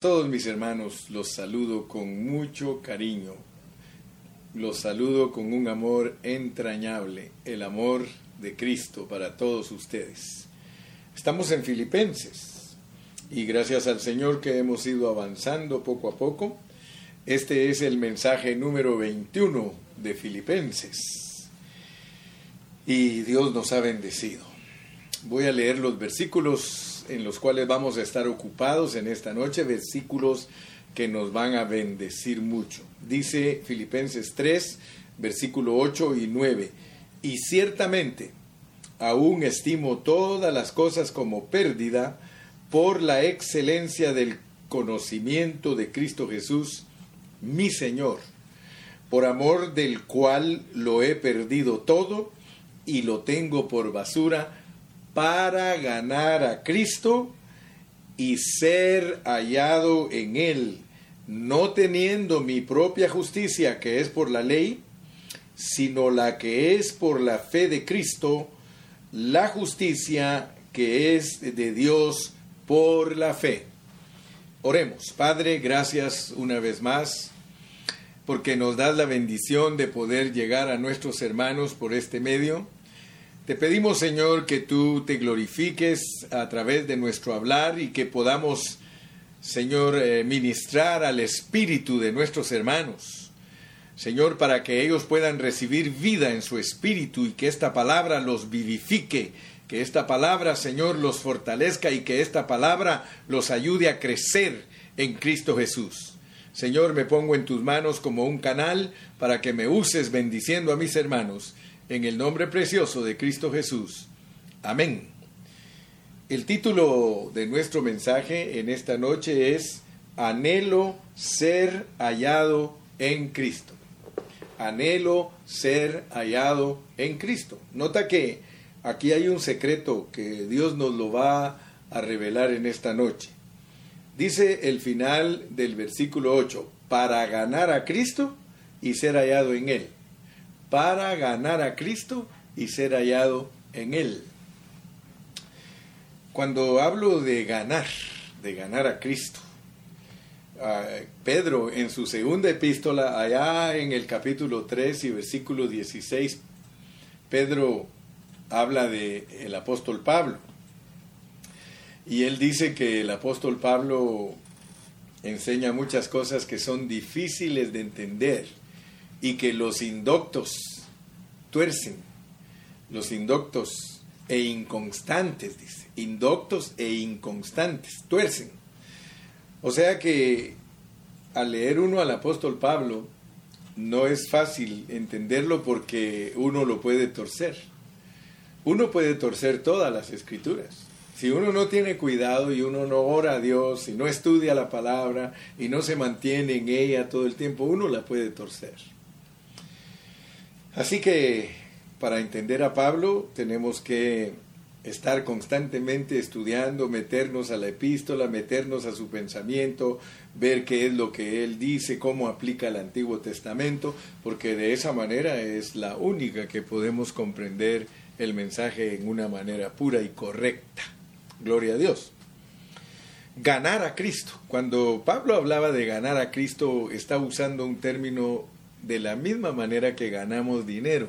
Todos mis hermanos los saludo con mucho cariño. Los saludo con un amor entrañable, el amor de Cristo para todos ustedes. Estamos en Filipenses y gracias al Señor que hemos ido avanzando poco a poco. Este es el mensaje número 21 de Filipenses. Y Dios nos ha bendecido. Voy a leer los versículos en los cuales vamos a estar ocupados en esta noche, versículos que nos van a bendecir mucho. Dice Filipenses 3, versículo 8 y 9, y ciertamente aún estimo todas las cosas como pérdida por la excelencia del conocimiento de Cristo Jesús, mi Señor, por amor del cual lo he perdido todo y lo tengo por basura para ganar a Cristo y ser hallado en Él, no teniendo mi propia justicia que es por la ley, sino la que es por la fe de Cristo, la justicia que es de Dios por la fe. Oremos, Padre, gracias una vez más porque nos das la bendición de poder llegar a nuestros hermanos por este medio. Te pedimos, Señor, que tú te glorifiques a través de nuestro hablar y que podamos, Señor, eh, ministrar al espíritu de nuestros hermanos. Señor, para que ellos puedan recibir vida en su espíritu y que esta palabra los vivifique, que esta palabra, Señor, los fortalezca y que esta palabra los ayude a crecer en Cristo Jesús. Señor, me pongo en tus manos como un canal para que me uses bendiciendo a mis hermanos en el nombre precioso de Cristo Jesús. Amén. El título de nuestro mensaje en esta noche es Anhelo ser hallado en Cristo. Anhelo ser hallado en Cristo. Nota que aquí hay un secreto que Dios nos lo va a revelar en esta noche. Dice el final del versículo 8, para ganar a Cristo y ser hallado en Él para ganar a Cristo y ser hallado en Él. Cuando hablo de ganar, de ganar a Cristo, Pedro en su segunda epístola, allá en el capítulo 3 y versículo 16, Pedro habla de el apóstol Pablo. Y él dice que el apóstol Pablo enseña muchas cosas que son difíciles de entender y que los indoctos tuercen, los indoctos e inconstantes, dice, indoctos e inconstantes, tuercen. O sea que al leer uno al apóstol Pablo, no es fácil entenderlo porque uno lo puede torcer. Uno puede torcer todas las escrituras. Si uno no tiene cuidado y uno no ora a Dios y no estudia la palabra y no se mantiene en ella todo el tiempo, uno la puede torcer. Así que para entender a Pablo tenemos que estar constantemente estudiando, meternos a la epístola, meternos a su pensamiento, ver qué es lo que él dice, cómo aplica el Antiguo Testamento, porque de esa manera es la única que podemos comprender el mensaje en una manera pura y correcta. Gloria a Dios. Ganar a Cristo. Cuando Pablo hablaba de ganar a Cristo, está usando un término de la misma manera que ganamos dinero.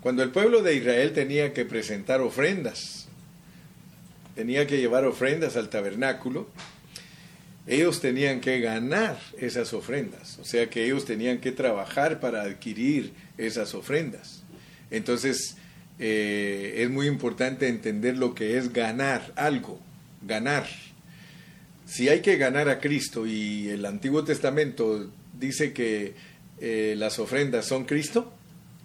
Cuando el pueblo de Israel tenía que presentar ofrendas, tenía que llevar ofrendas al tabernáculo, ellos tenían que ganar esas ofrendas, o sea que ellos tenían que trabajar para adquirir esas ofrendas. Entonces, eh, es muy importante entender lo que es ganar algo, ganar. Si hay que ganar a Cristo y el Antiguo Testamento dice que eh, las ofrendas son Cristo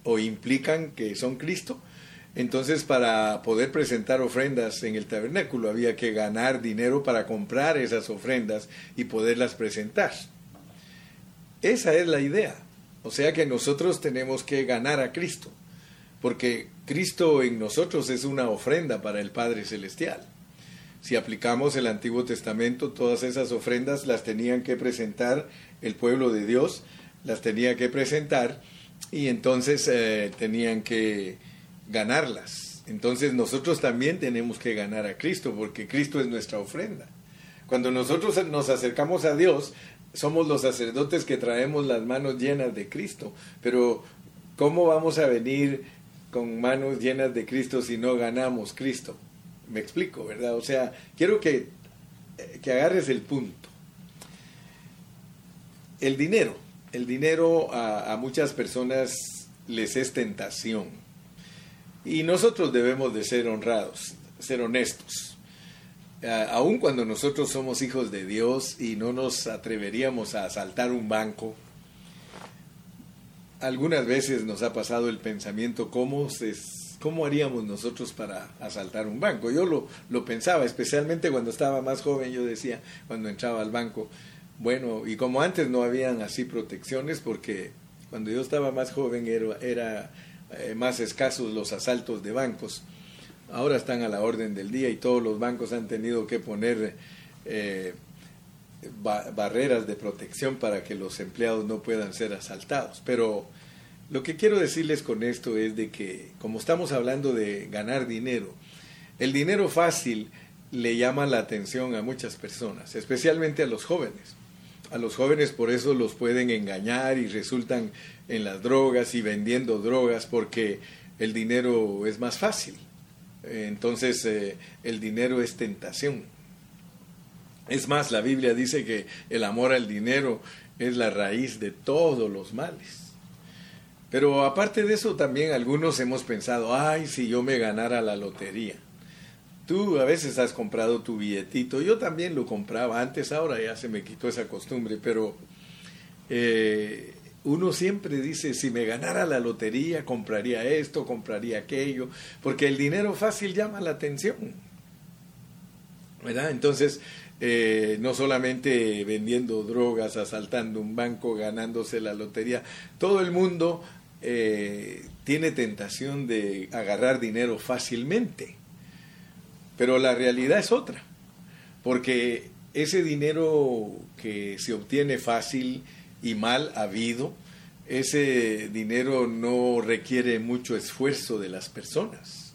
o implican que son Cristo. Entonces, para poder presentar ofrendas en el tabernáculo había que ganar dinero para comprar esas ofrendas y poderlas presentar. Esa es la idea. O sea que nosotros tenemos que ganar a Cristo, porque Cristo en nosotros es una ofrenda para el Padre Celestial. Si aplicamos el Antiguo Testamento, todas esas ofrendas las tenían que presentar el pueblo de Dios, las tenía que presentar y entonces eh, tenían que ganarlas. Entonces nosotros también tenemos que ganar a Cristo porque Cristo es nuestra ofrenda. Cuando nosotros nos acercamos a Dios, somos los sacerdotes que traemos las manos llenas de Cristo. Pero, ¿cómo vamos a venir con manos llenas de Cristo si no ganamos Cristo? Me explico, ¿verdad? O sea, quiero que, que agarres el punto. El dinero. El dinero a, muchas personas les es tentación. Y nosotros debemos de ser honrados, ser honestos. aun cuando nosotros somos hijos de Dios y no nos atreveríamos a asaltar un banco, algunas veces nos ha pasado el pensamiento, ¿cómo, se, cómo haríamos nosotros para asaltar un banco? Yo lo, lo pensaba, especialmente cuando estaba más joven, yo decía, cuando entraba al banco, bueno, y como antes no habían así protecciones, porque cuando yo estaba más joven era, eh, más escasos los asaltos de bancos. Ahora están a la orden del día y todos los bancos han tenido que poner eh, barreras de protección para que los empleados no puedan ser asaltados. Pero lo que quiero decirles con esto es de que, como estamos hablando de ganar dinero, el dinero fácil le llama la atención a muchas personas, especialmente a los jóvenes. A los jóvenes por eso los pueden engañar y resultan en las drogas y vendiendo drogas porque el dinero es más fácil. Entonces eh, el dinero es tentación. Es más, la Biblia dice que el amor al dinero es la raíz de todos los males. Pero aparte de eso también algunos hemos pensado, ay, si yo me ganara la lotería. Tú a veces has comprado tu billetito, yo también lo compraba antes, ahora ya se me quitó esa costumbre, pero eh, uno siempre dice, si me ganara la lotería, compraría esto, compraría aquello, porque el dinero fácil llama la atención. ¿Verdad? Entonces, eh, no solamente vendiendo drogas, asaltando un banco, ganándose la lotería, todo el mundo eh, tiene tentación de agarrar dinero fácilmente. Pero la realidad es otra, porque ese dinero que se obtiene fácil y mal habido, ese dinero no requiere mucho esfuerzo de las personas.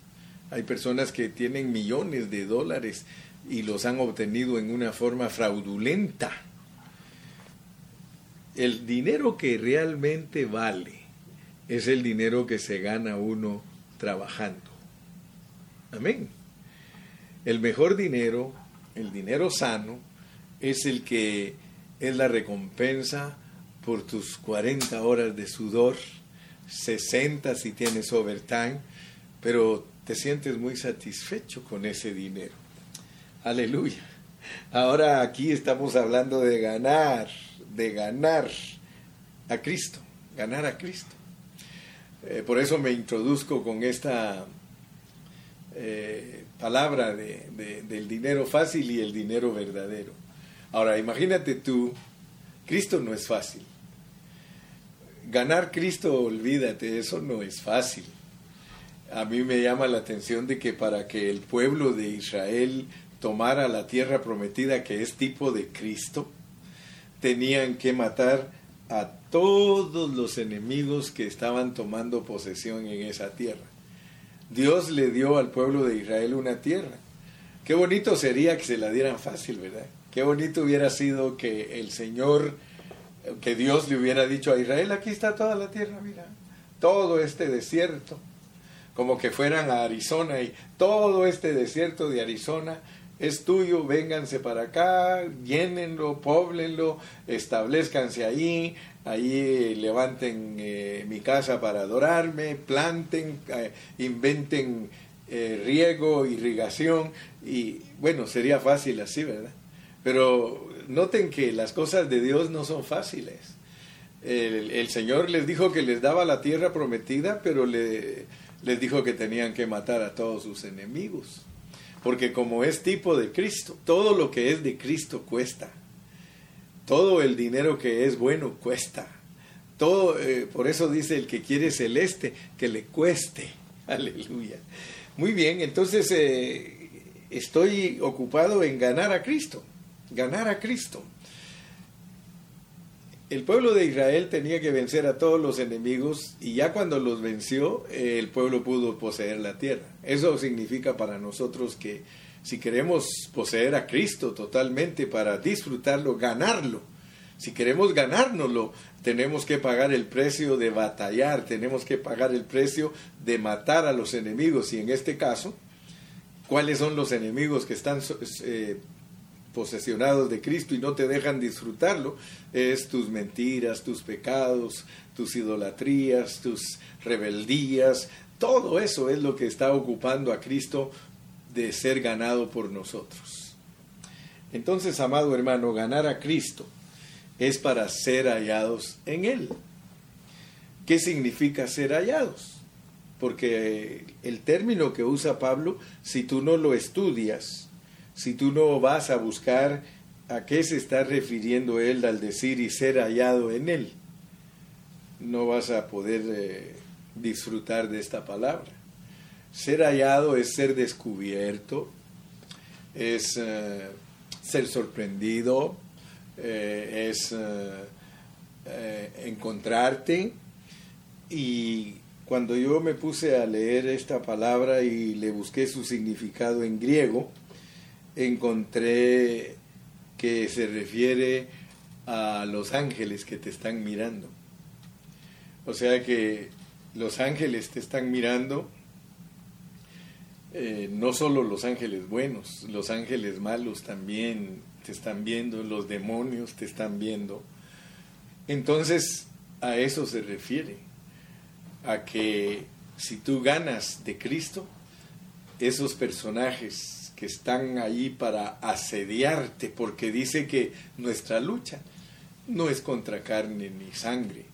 Hay personas que tienen millones de dólares y los han obtenido en una forma fraudulenta. El dinero que realmente vale es el dinero que se gana uno trabajando. Amén. El mejor dinero, el dinero sano, es el que es la recompensa por tus 40 horas de sudor, 60 si tienes overtime, pero te sientes muy satisfecho con ese dinero. Aleluya. Ahora aquí estamos hablando de ganar, de ganar a Cristo, ganar a Cristo. Eh, por eso me introduzco con esta eh, palabra de, del dinero fácil y el dinero verdadero. Ahora, imagínate tú, Cristo no es fácil. Ganar Cristo, olvídate, eso no es fácil. A mí me llama la atención de que para que el pueblo de Israel tomara la tierra prometida que es tipo de Cristo, tenían que matar a todos los enemigos que estaban tomando posesión en esa tierra. Dios le dio al pueblo de Israel una tierra. Qué bonito sería que se la dieran fácil, ¿verdad? Qué bonito hubiera sido que el Señor, que Dios le hubiera dicho a Israel, aquí está toda la tierra, mira, todo este desierto, como que fueran a Arizona y todo este desierto de Arizona es tuyo, vénganse para acá, llénenlo, poblenlo, establezcanse ahí, ahí levanten eh, mi casa para adorarme, planten, eh, inventen eh, riego, irrigación, y bueno, sería fácil así, ¿verdad? Pero noten que las cosas de Dios no son fáciles. El, el Señor les dijo que les daba la tierra prometida, pero le, les dijo que tenían que matar a todos sus enemigos. Porque como es tipo de Cristo, todo lo que es de Cristo cuesta. Todo el dinero que es bueno cuesta. Todo, eh, por eso dice el que quiere celeste, que le cueste. Aleluya. Muy bien, entonces eh, estoy ocupado en ganar a Cristo. Ganar a Cristo. El pueblo de Israel tenía que vencer a todos los enemigos y ya cuando los venció, el pueblo pudo poseer la tierra. Eso significa para nosotros que si queremos poseer a Cristo totalmente para disfrutarlo, ganarlo, si queremos ganárnoslo, tenemos que pagar el precio de batallar, tenemos que pagar el precio de matar a los enemigos. Y en este caso, ¿cuáles son los enemigos que están eh, posesionados de Cristo y no te dejan disfrutarlo? Es tus mentiras, tus pecados, tus idolatrías, tus rebeldías. Todo eso es lo que está ocupando a Cristo de ser ganado por nosotros. Entonces, amado hermano, ganar a Cristo es para ser hallados en Él. ¿Qué significa ser hallados? Porque el término que usa Pablo, si tú no lo estudias, si tú no vas a buscar a qué se está refiriendo él al decir y ser hallado en Él, no vas a poder eh, disfrutar de esta palabra. Ser hallado es ser descubierto, es eh, ser sorprendido, eh, es encontrarte y cuando yo me puse a leer esta palabra y le busqué su significado en griego, encontré que se refiere a los ángeles que te están mirando. O sea que los ángeles te están mirando, no solo los ángeles buenos, los ángeles malos también te están viendo, los demonios te están viendo. Entonces, a eso se refiere, a que si tú ganas de Cristo, esos personajes están ahí para asediarte, porque dice que nuestra lucha no es contra carne ni sangre,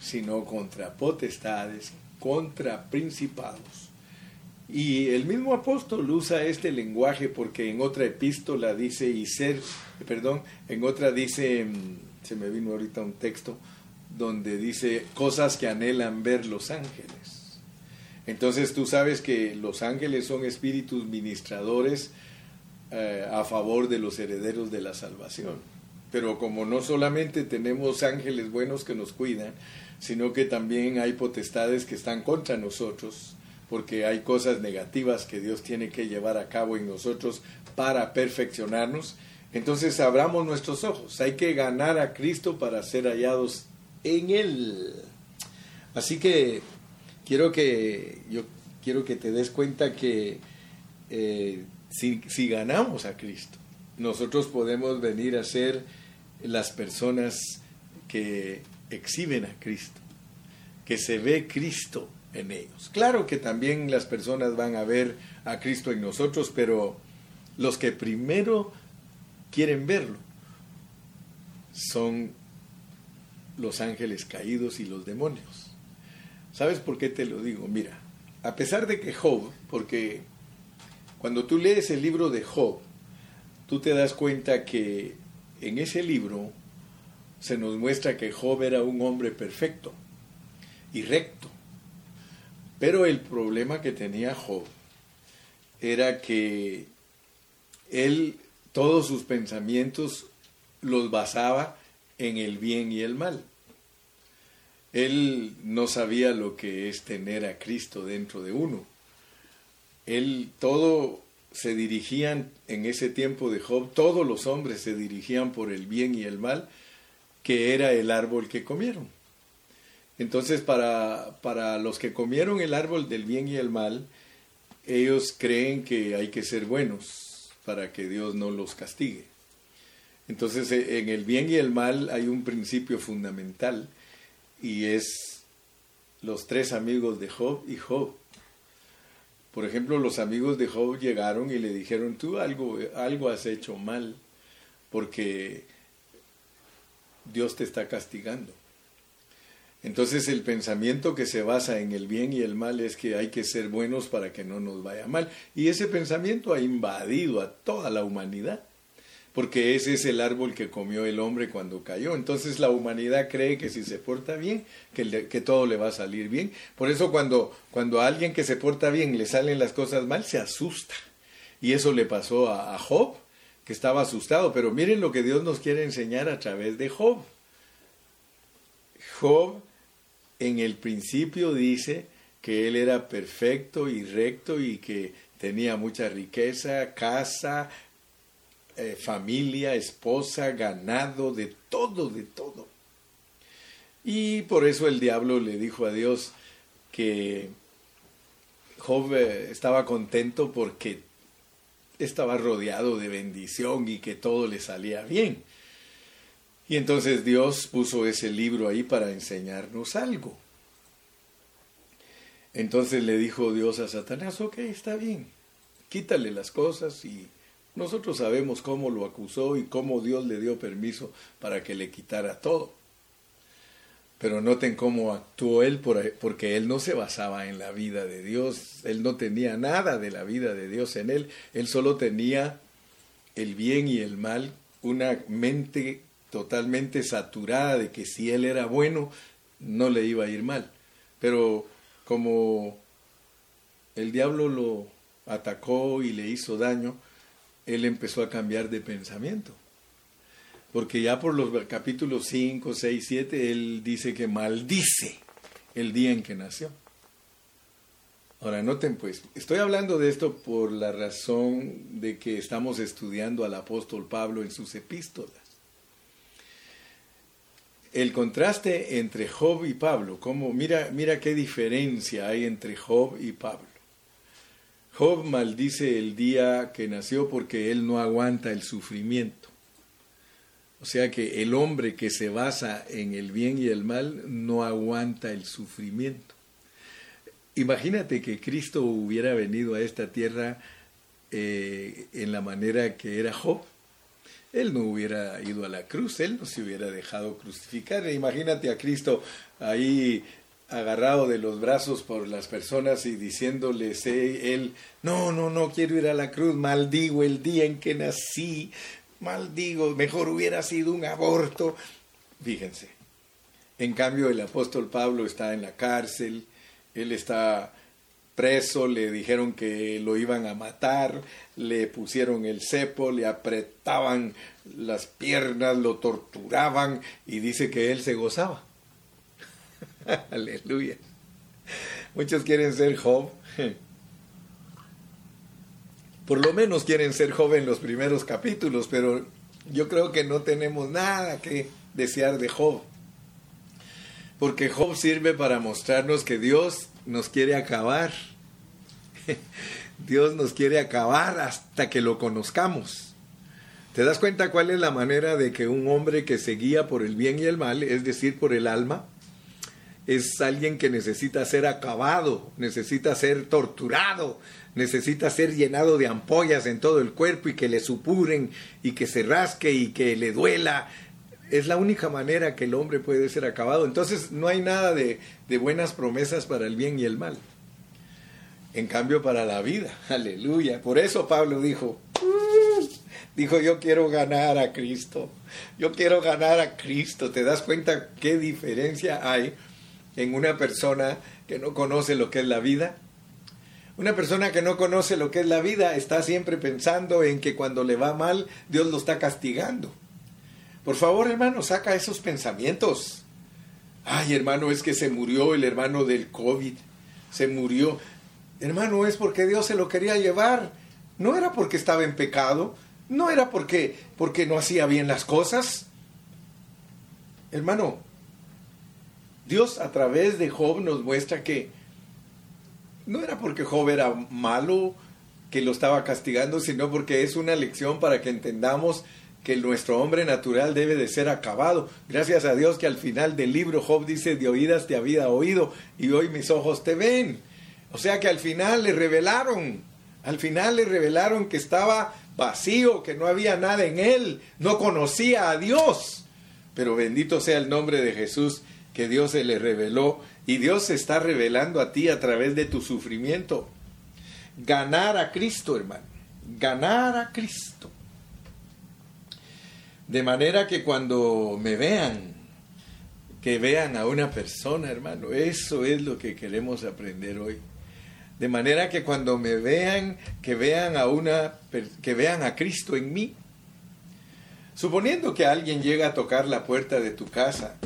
sino contra potestades, contra principados, y el mismo apóstol usa este lenguaje porque en otra epístola dice y ser, perdón, en otra dice, mm, se me vino ahorita un texto donde dice cosas que anhelan ver los ángeles. Entonces tú sabes que los ángeles son espíritus ministradores eh, a favor de los herederos de la salvación. Pero como no solamente tenemos ángeles buenos que nos cuidan, sino que también hay potestades que están contra nosotros, porque hay cosas negativas que Dios tiene que llevar a cabo en nosotros para perfeccionarnos. Entonces abramos nuestros ojos. Hay que ganar a Cristo para ser hallados en Él. Así que quiero que yo quiero que te des cuenta que eh, si, si ganamos a Cristo, nosotros podemos venir a ser las personas que exhiben a Cristo, que se ve Cristo en ellos. Claro que también las personas van a ver a Cristo en nosotros, pero los que primero quieren verlo son los ángeles caídos y los demonios. ¿Sabes por qué te lo digo? Mira, a pesar de que Job, porque cuando tú lees el libro de Job, tú te das cuenta que en ese libro se nos muestra que Job era un hombre perfecto y recto pero el problema que tenía Job era que él todos sus pensamientos los basaba en el bien y el mal. Él no sabía lo que es tener a Cristo dentro de uno. Él todo se dirigían en ese tiempo de Job, todos los hombres se dirigían por el bien y el mal, que era el árbol que comieron. Entonces, para, para los que comieron el árbol del bien y el mal, ellos creen que hay que ser buenos para que Dios no los castigue. Entonces, en el bien y el mal hay un principio fundamental y es los tres amigos de Job y Job. Por ejemplo, los amigos de Job llegaron y le dijeron, tú algo, algo has hecho mal porque Dios te está castigando. Entonces el pensamiento que se basa en el bien y el mal es que hay que ser buenos para que no nos vaya mal. Y ese pensamiento ha invadido a toda la humanidad, porque ese es el árbol que comió el hombre cuando cayó. Entonces la humanidad cree que si se porta bien, que, todo le va a salir bien. Por eso cuando, cuando a alguien que se porta bien le salen las cosas mal, se asusta. Y eso le pasó a, a Job, que estaba asustado. Pero miren lo que Dios nos quiere enseñar a través de Job. Job en el principio dice que él era perfecto y recto y que tenía mucha riqueza, casa, eh, familia, esposa, ganado, de todo, de todo. Y por eso el diablo le dijo a Dios que Job eh, estaba contento porque estaba rodeado de bendición y que todo le salía bien. Y entonces Dios puso ese libro ahí para enseñarnos algo. Entonces le dijo Dios a Satanás, ok, está bien, quítale las cosas y nosotros sabemos cómo lo acusó y cómo Dios le dio permiso para que le quitara todo. Pero noten cómo actuó él porque él no se basaba en la vida de Dios, él no tenía nada de la vida de Dios en él, él solo tenía el bien y el mal, una mente totalmente saturada de que si él era bueno, no le iba a ir mal. Pero como el diablo lo atacó y le hizo daño, él empezó a cambiar de pensamiento. Porque ya por los capítulos 5, 6, 7, él dice que maldice el día en que nació. Ahora, noten pues, estoy hablando de esto por la razón de que estamos estudiando al apóstol Pablo en sus epístolas. El contraste entre Job y Pablo, como mira, mira qué diferencia hay entre Job y Pablo. Job maldice el día que nació porque él no aguanta el sufrimiento. O sea que el hombre que se basa en el bien y el mal no aguanta el sufrimiento. Imagínate que Cristo hubiera venido a esta tierra eh, en la manera que era Job. Él no hubiera ido a la cruz, él no se hubiera dejado crucificar. Imagínate a Cristo ahí agarrado de los brazos por las personas y diciéndoles eh, él, no, no, no quiero ir a la cruz, maldigo el día en que nací, maldigo, mejor hubiera sido un aborto. Fíjense. En cambio, el apóstol Pablo está en la cárcel, él está preso, le dijeron que lo iban a matar, le pusieron el cepo, le apretaban las piernas, lo torturaban y dice que él se gozaba. Aleluya. Muchos quieren ser Job. Por lo menos quieren ser joven los primeros capítulos, pero yo creo que no tenemos nada que desear de Job. Porque Job sirve para mostrarnos que Dios nos quiere acabar. Dios nos quiere acabar hasta que lo conozcamos. ¿Te das cuenta cuál es la manera de que un hombre que se guía por el bien y el mal, es decir, por el alma, es alguien que necesita ser acabado, necesita ser torturado, necesita ser llenado de ampollas en todo el cuerpo y que le supuren y que se rasque y que le duela. Es la única manera que el hombre puede ser acabado. Entonces no hay nada de, buenas promesas para el bien y el mal. En cambio para la vida, aleluya. Por eso Pablo dijo, uh", dijo yo quiero ganar a Cristo, yo quiero ganar a Cristo. ¿Te das cuenta qué diferencia hay en una persona que no conoce lo que es la vida? Una persona que no conoce lo que es la vida está siempre pensando en que cuando le va mal, Dios lo está castigando. Por favor, hermano, saca esos pensamientos. Ay, hermano, es que se murió el hermano del COVID. Se murió. Hermano, es porque Dios se lo quería llevar. No era porque estaba en pecado. No era porque, porque no hacía bien las cosas. Hermano, Dios a través de Job nos muestra que no era porque Job era malo que lo estaba castigando, sino porque es una lección para que entendamos que nuestro hombre natural debe de ser acabado. Gracias a Dios que al final del libro Job dice, de oídas te había oído y hoy mis ojos te ven. O sea que al final le revelaron, al final le revelaron que estaba vacío, que no había nada en él, no conocía a Dios. Pero bendito sea el nombre de Jesús que Dios se le reveló y Dios se está revelando a ti a través de tu sufrimiento. Ganar a Cristo, hermano. Ganar a Cristo. De manera que cuando me vean, que vean a una persona, hermano, eso es lo que queremos aprender hoy. De manera que cuando me vean, que vean a una que vean a Cristo en mí. Suponiendo que alguien llega a tocar la puerta de tu casa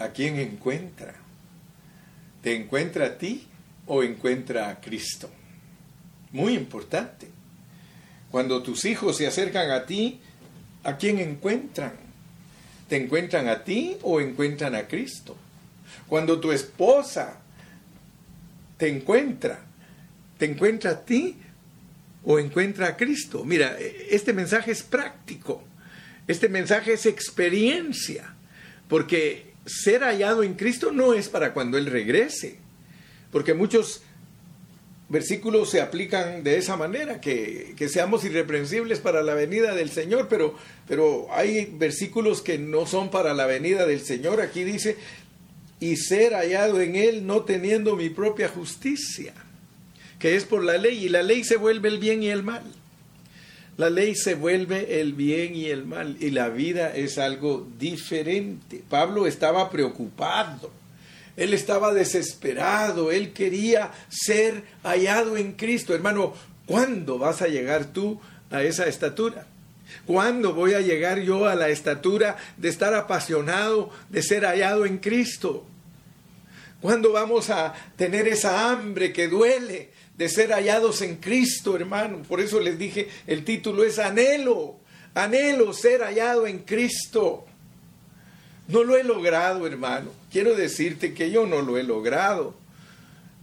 ¿a quién encuentra? ¿Te encuentra a ti o encuentra a Cristo? Muy importante. Cuando tus hijos se acercan a ti, ¿a quién encuentran? ¿Te encuentran a ti o encuentran a Cristo? Cuando tu esposa te encuentra, ¿te encuentra a ti o encuentra a Cristo? Mira, este mensaje es práctico. Este mensaje es experiencia. Porque ser hallado en Cristo no es para cuando Él regrese. Porque muchos versículos se aplican de esa manera, que, seamos irreprensibles para la venida del Señor, pero, pero hay versículos que no son para la venida del Señor. Aquí dice, y ser hallado en Él no teniendo mi propia justicia, que es por la ley, y la ley se vuelve el bien y el mal. La ley se vuelve el bien y el mal, y la vida es algo diferente. Pablo estaba preocupado él estaba desesperado, él quería ser hallado en Cristo. Hermano, ¿cuándo vas a llegar tú a esa estatura? ¿Cuándo voy a llegar yo a la estatura de estar apasionado, de ser hallado en Cristo? ¿Cuándo vamos a tener esa hambre que duele de ser hallados en Cristo, hermano? Por eso les dije, el título es anhelo, anhelo ser hallado en Cristo. No lo he logrado, hermano. Quiero decirte que yo no lo he logrado.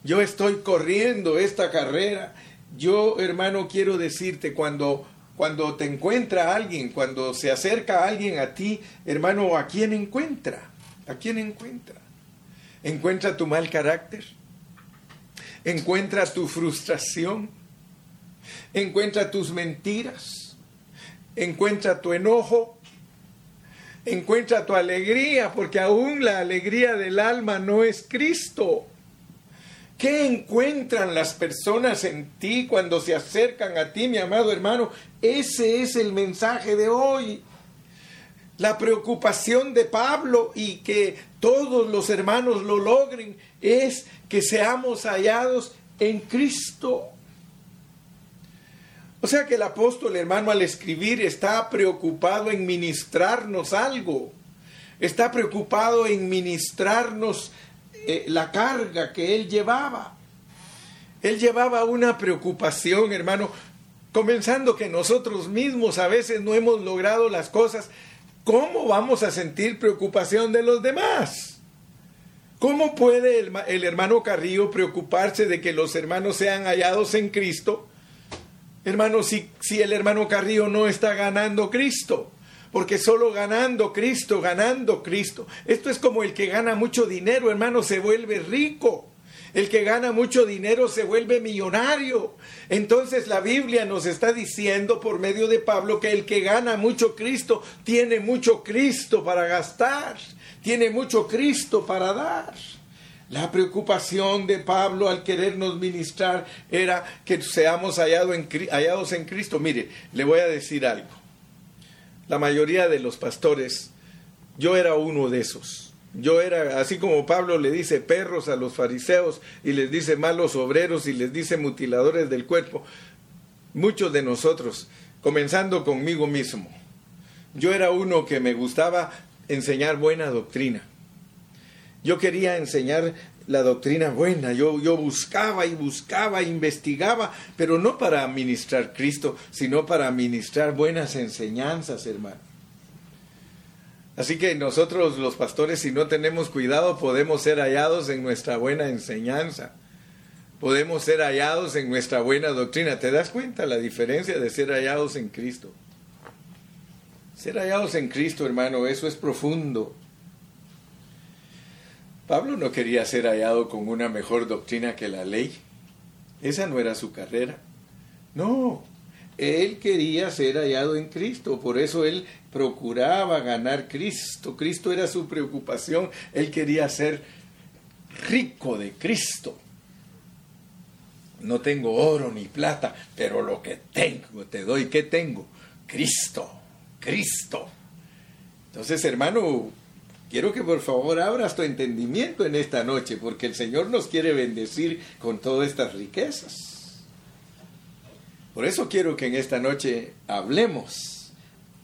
Yo estoy corriendo esta carrera. Yo, hermano, quiero decirte, cuando, cuando te encuentra alguien, cuando se acerca alguien a ti, hermano, ¿a quién encuentra? ¿A quién encuentra? ¿Encuentra tu mal carácter? ¿Encuentra tu frustración? ¿Encuentra tus mentiras? ¿Encuentra tu enojo? encuentra tu alegría, porque aún la alegría del alma no es Cristo. ¿Qué encuentran las personas en ti cuando se acercan a ti, mi amado hermano? Ese es el mensaje de hoy. La preocupación de Pablo y que todos los hermanos lo logren es que seamos hallados en Cristo. O sea que el apóstol hermano al escribir está preocupado en ministrarnos algo, está preocupado en ministrarnos eh, la carga que él llevaba. Él llevaba una preocupación, hermano, comenzando que nosotros mismos a veces no hemos logrado las cosas. ¿Cómo vamos a sentir preocupación de los demás? ¿Cómo puede el, hermano Carrillo preocuparse de que los hermanos sean hallados en Cristo? Hermano, si, si el hermano Carrillo no está ganando Cristo, porque solo ganando Cristo, ganando Cristo. Esto es como el que gana mucho dinero, hermano, se vuelve rico. El que gana mucho dinero se vuelve millonario. Entonces la Biblia nos está diciendo por medio de Pablo que el que gana mucho Cristo tiene mucho Cristo para gastar, tiene mucho Cristo para dar. La preocupación de Pablo al querernos ministrar era que seamos hallados en Cristo. Mire, le voy a decir algo. La mayoría de los pastores, yo era uno de esos. Yo era, así como Pablo le dice perros a los fariseos y les dice malos obreros y les dice mutiladores del cuerpo, muchos de nosotros, comenzando conmigo mismo, yo era uno que me gustaba enseñar buena doctrina yo quería enseñar la doctrina buena, yo, yo buscaba y buscaba, investigaba, pero no para ministrar Cristo, sino para ministrar buenas enseñanzas, hermano. Así que nosotros los pastores, si no tenemos cuidado, podemos ser hallados en nuestra buena enseñanza. Podemos ser hallados en nuestra buena doctrina. ¿Te das cuenta la diferencia de ser hallados en Cristo? Ser hallados en Cristo, hermano, eso es profundo. Pablo no quería ser hallado con una mejor doctrina que la ley. Esa no era su carrera. No, él quería ser hallado en Cristo, por eso él procuraba ganar Cristo. Cristo era su preocupación, él quería ser rico de Cristo. No tengo oro ni plata, pero lo que tengo te doy. ¿Qué tengo? Cristo, Cristo. Entonces, hermano, Quiero que por favor abras tu entendimiento en esta noche, porque el Señor nos quiere bendecir con todas estas riquezas. Por eso quiero que en esta noche hablemos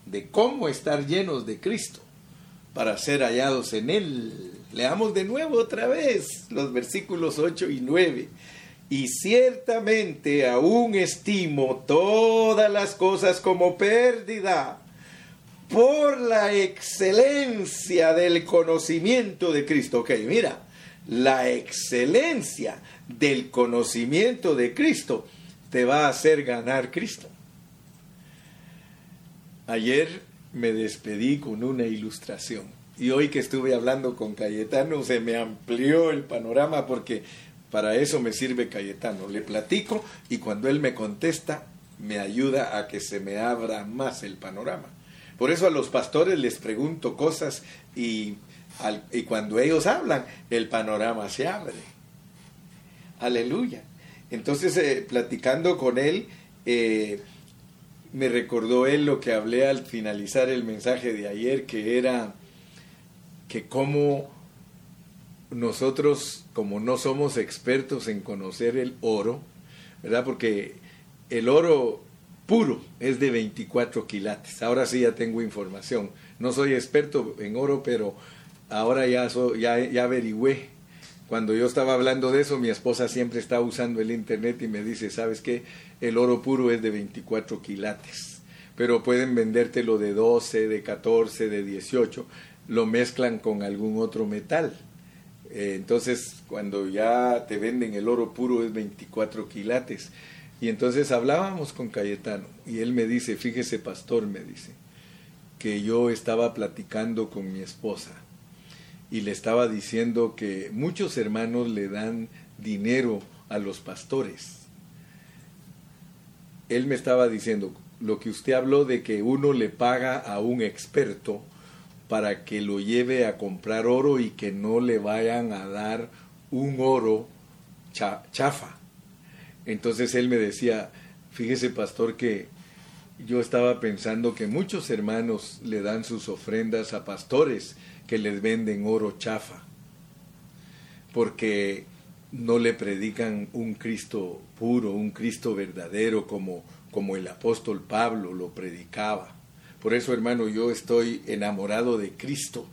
de cómo estar llenos de Cristo para ser hallados en Él. Leamos de nuevo otra vez los versículos 8 y 9. y ciertamente aún estimo todas las cosas como pérdida por la excelencia del conocimiento de Cristo. Ok, mira, la excelencia del conocimiento de Cristo te va a hacer ganar Cristo. Ayer me despedí con una ilustración y hoy que estuve hablando con Cayetano se me amplió el panorama porque para eso me sirve Cayetano. Le platico y cuando él me contesta me ayuda a que se me abra más el panorama. Por eso a los pastores les pregunto cosas y, cuando ellos hablan el panorama se abre. Aleluya. Entonces, eh, platicando con él, eh, me recordó él lo que hablé al finalizar el mensaje de ayer, que era que como nosotros, como no somos expertos en conocer el oro, ¿verdad? Porque el oro puro es de 24 quilates. Ahora sí ya tengo información. No soy experto en oro, pero ahora ya, ya, ya averigüé. Cuando yo estaba hablando de eso, mi esposa siempre está usando el internet y me dice, ¿sabes qué? El oro puro es de 24 quilates, pero pueden vendértelo de 12, de 14, de 18, lo mezclan con algún otro metal. Eh, entonces, cuando ya te venden el oro puro es 24 quilates. Y entonces hablábamos con Cayetano y él me dice, fíjese pastor, me dice, que yo estaba platicando con mi esposa y le estaba diciendo que muchos hermanos le dan dinero a los pastores. Él me estaba diciendo, lo que usted habló de que uno le paga a un experto para que lo lleve a comprar oro y que no le vayan a dar un oro chafa. Entonces él me decía, fíjese pastor que yo estaba pensando que muchos hermanos le dan sus ofrendas a pastores que les venden oro chafa, porque no le predican un Cristo puro, un Cristo verdadero como, como el apóstol Pablo lo predicaba. Por eso, hermano, yo estoy enamorado de Cristo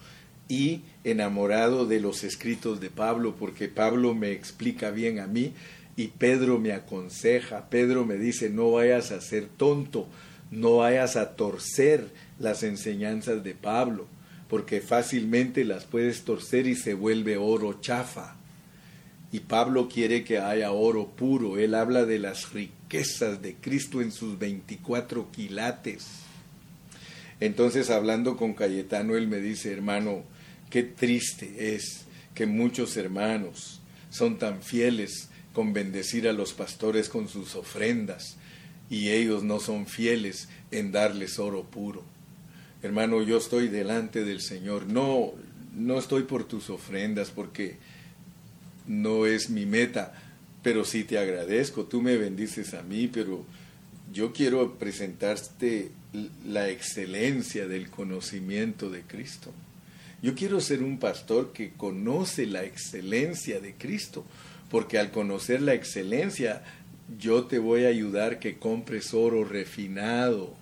y enamorado de los escritos de Pablo, porque Pablo me explica bien a mí y Pedro me aconseja, Pedro me dice, no vayas a ser tonto, no vayas a torcer las enseñanzas de Pablo, porque fácilmente las puedes torcer y se vuelve oro chafa. Y Pablo quiere que haya oro puro. Él habla de las riquezas de Cristo en sus 24 quilates. Entonces, hablando con Cayetano, él me dice, hermano, qué triste es que muchos hermanos son tan fieles con bendecir a los pastores con sus ofrendas, y ellos no son fieles en darles oro puro. Hermano, yo estoy delante del Señor. No, no estoy por tus ofrendas porque no es mi meta, pero sí te agradezco. Tú me bendices a mí, pero yo quiero presentarte la excelencia del conocimiento de Cristo. Yo quiero ser un pastor que conoce la excelencia de Cristo porque al conocer la excelencia, yo te voy a ayudar que compres oro refinado.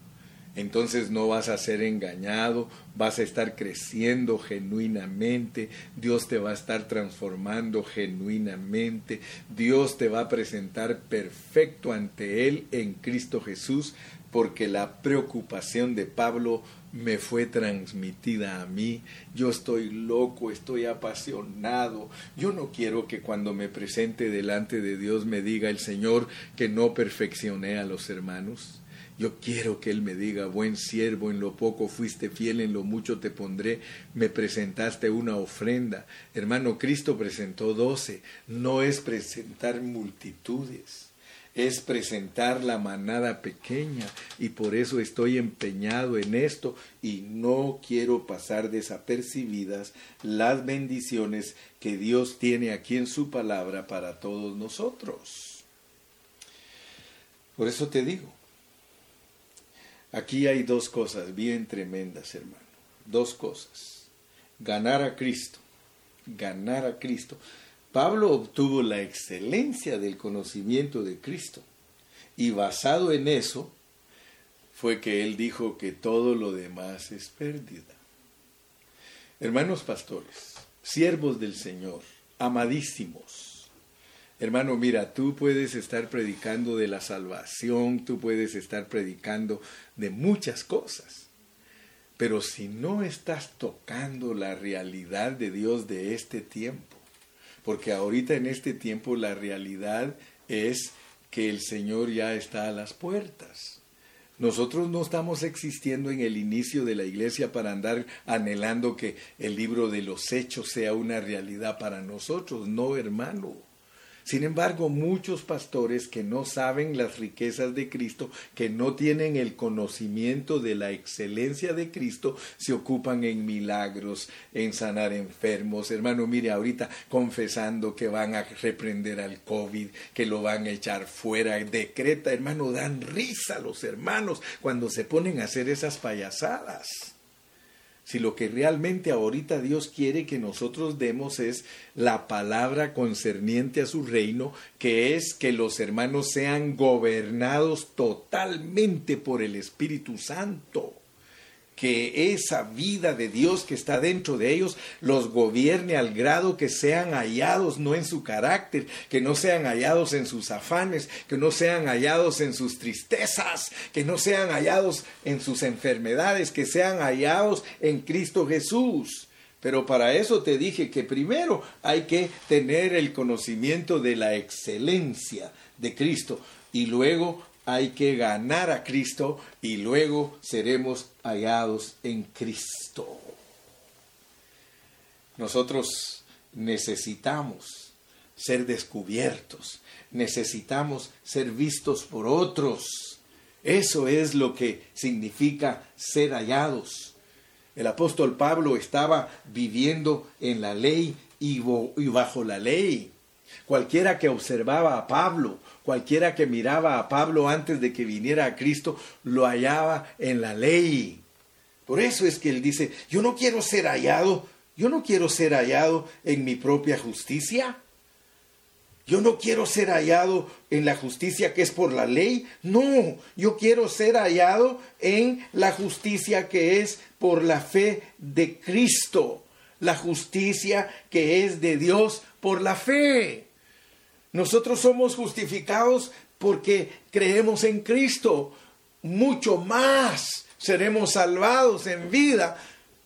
Entonces no vas a ser engañado, vas a estar creciendo genuinamente, Dios te va a estar transformando genuinamente, Dios te va a presentar perfecto ante Él en Cristo Jesús, porque la preocupación de Pablo me fue transmitida a mí. Yo estoy loco, estoy apasionado. Yo no quiero que cuando me presente delante de Dios me diga el Señor que no perfeccioné a los hermanos. Yo quiero que Él me diga, buen siervo, en lo poco fuiste fiel, en lo mucho te pondré, me presentaste una ofrenda. Hermano, Cristo presentó doce, no es presentar multitudes es presentar la manada pequeña y por eso estoy empeñado en esto y no quiero pasar desapercibidas las bendiciones que Dios tiene aquí en su palabra para todos nosotros. Por eso te digo, aquí hay dos cosas bien tremendas, hermano, dos cosas. Ganar a Cristo, ganar a Cristo. Pablo obtuvo la excelencia del conocimiento de Cristo. Y basado en eso fue que él dijo que todo lo demás es pérdida. Hermanos pastores, siervos del Señor, amadísimos, Hermano, mira, tú puedes estar predicando de la salvación, tú puedes estar predicando de muchas cosas, pero si no estás tocando la realidad de Dios de este tiempo, porque ahorita en este tiempo la realidad es que el Señor ya está a las puertas. Nosotros no estamos existiendo en el inicio de la iglesia para andar anhelando que el libro de los hechos sea una realidad para nosotros, no hermano. Sin embargo, muchos pastores que no saben las riquezas de Cristo, que no tienen el conocimiento de la excelencia de Cristo, se ocupan en milagros, en sanar enfermos. Hermano, mire, ahorita confesando que van a reprender al COVID, que lo van a echar fuera, decreta, hermano, dan risa los hermanos cuando se ponen a hacer esas payasadas si lo que realmente ahorita Dios quiere que nosotros demos es la palabra concerniente a su reino, que es que los hermanos sean gobernados totalmente por el Espíritu Santo que esa vida de Dios que está dentro de ellos los gobierne al grado que sean hallados no en su carácter, que no sean hallados en sus afanes, que no sean hallados en sus tristezas, que no sean hallados en sus enfermedades, que sean hallados en Cristo Jesús. Pero para eso te dije que primero hay que tener el conocimiento de la excelencia de Cristo y luego hay que ganar a Cristo y luego seremos hallados en Cristo. Nosotros necesitamos ser descubiertos, necesitamos ser vistos por otros. Eso es lo que significa ser hallados. El apóstol Pablo estaba viviendo en la ley y, bajo la ley. Cualquiera que observaba a Pablo Cualquiera que miraba a Pablo antes de que viniera a Cristo lo hallaba en la ley. Por eso es que él dice, yo no quiero ser hallado, yo no quiero ser hallado en mi propia justicia. Yo no quiero ser hallado en la justicia que es por la ley. No, yo quiero ser hallado en la justicia que es por la fe de Cristo. La justicia que es de Dios por la fe. Nosotros somos justificados porque creemos en Cristo. Mucho más seremos salvados en vida.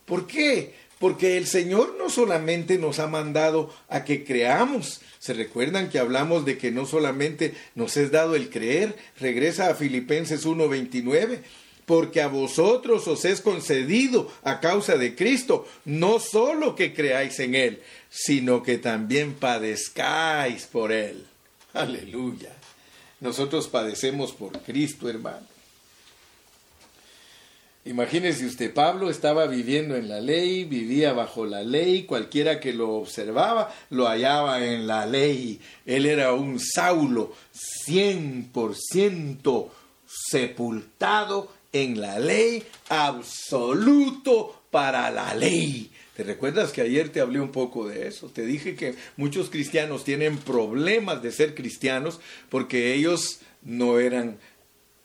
¿Por qué? Porque el Señor no solamente nos ha mandado a que creamos. Se recuerdan que hablamos de que no solamente nos es dado el creer. Regresa a Filipenses 1:29 porque a vosotros os es concedido a causa de Cristo, no solo que creáis en Él, sino que también padezcáis por Él. Aleluya. Nosotros padecemos por Cristo, hermano. Imagínese usted, Pablo estaba viviendo en la ley, vivía bajo la ley, cualquiera que lo observaba lo hallaba en la ley. Él era un Saulo, cien por ciento sepultado en la ley, absoluto para la ley. ¿Te recuerdas que ayer te hablé un poco de eso? Te dije que muchos cristianos tienen problemas de ser cristianos porque ellos no eran,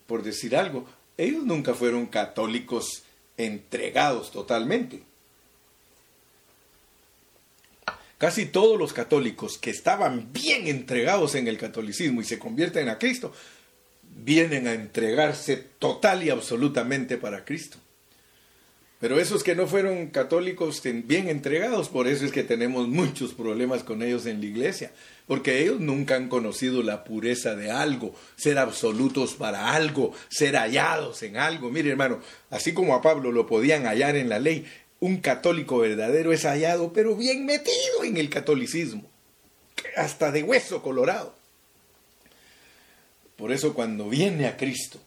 por decir algo, ellos nunca fueron católicos entregados totalmente. Casi todos los católicos que estaban bien entregados en el catolicismo y se convierten a Cristo, vienen a entregarse total y absolutamente para Cristo. Pero esos que no fueron católicos bien entregados, por eso es que tenemos muchos problemas con ellos en la iglesia, porque ellos nunca han conocido la pureza de algo, ser absolutos para algo, ser hallados en algo. Mire hermano, así como a Pablo lo podían hallar en la ley, un católico verdadero es hallado, pero bien metido en el catolicismo, hasta de hueso colorado. Por eso cuando viene a Cristo,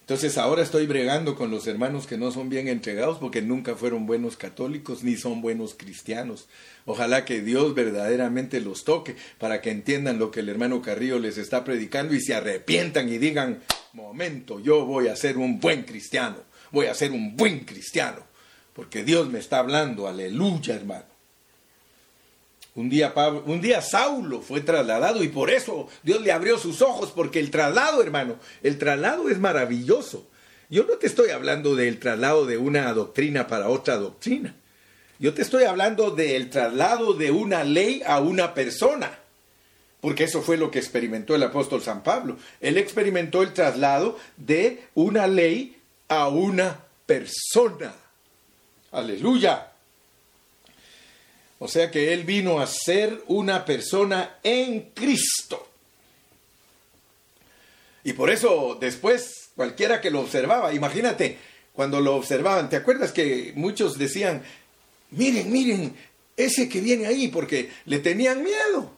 entonces ahora estoy bregando con los hermanos que no son bien entregados porque nunca fueron buenos católicos ni son buenos cristianos. Ojalá que Dios verdaderamente los toque para que entiendan lo que el hermano Carrillo les está predicando y se arrepientan y digan, momento, yo voy a ser un buen cristiano, voy a ser un buen cristiano, porque Dios me está hablando, aleluya hermano. Un día, un día Saulo fue trasladado y por eso Dios le abrió sus ojos, porque el traslado, hermano, el traslado es maravilloso. Yo no te estoy hablando del traslado de una doctrina para otra doctrina. Yo te estoy hablando del traslado de una ley a una persona. porque eso fue lo que experimentó el apóstol San Pablo. Él experimentó el traslado de una ley a una persona. Aleluya. O sea que él vino a ser una persona en Cristo. Y por eso después cualquiera que lo observaba, imagínate, cuando lo observaban, ¿te acuerdas que muchos decían, miren, miren, ese que viene ahí, porque le tenían miedo?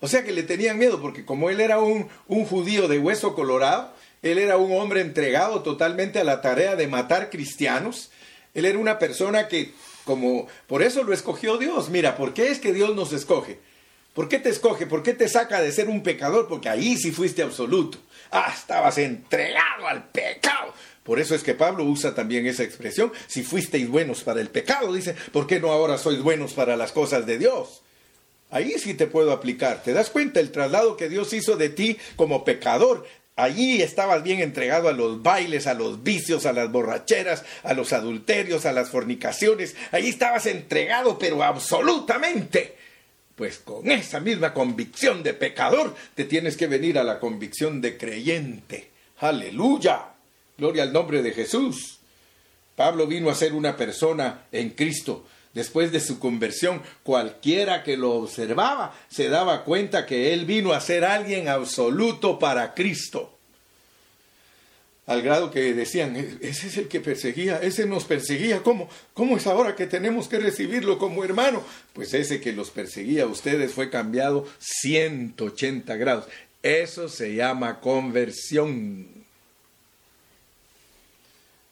O sea que le tenían miedo, porque como él era un, un judío de hueso colorado, él era un hombre entregado totalmente a la tarea de matar cristianos, él era una persona que, como, por eso lo escogió Dios. Mira, ¿por qué es que Dios nos escoge? ¿Por qué te escoge? ¿Por qué te saca de ser un pecador? Porque ahí sí fuiste absoluto. Ah, estabas entregado al pecado. Por eso es que Pablo usa también esa expresión. Si fuisteis buenos para el pecado, dice, ¿por qué no ahora sois buenos para las cosas de Dios? Ahí sí te puedo aplicar. ¿Te das cuenta el traslado que Dios hizo de ti como pecador Allí estabas bien entregado a los bailes, a los vicios, a las borracheras, a los adulterios, a las fornicaciones. Allí estabas entregado, pero absolutamente. Pues con esa misma convicción de pecador te tienes que venir a la convicción de creyente. Aleluya. Gloria al nombre de Jesús. Pablo vino a ser una persona en Cristo. Después de su conversión, cualquiera que lo observaba se daba cuenta que él vino a ser alguien absoluto para Cristo. Al grado que decían, e-, ese es el que perseguía, ese nos perseguía, ¿cómo, ¿cómo es ahora que tenemos que recibirlo como hermano? Pues ese que los perseguía a ustedes fue cambiado 180 grados. Eso se llama conversión.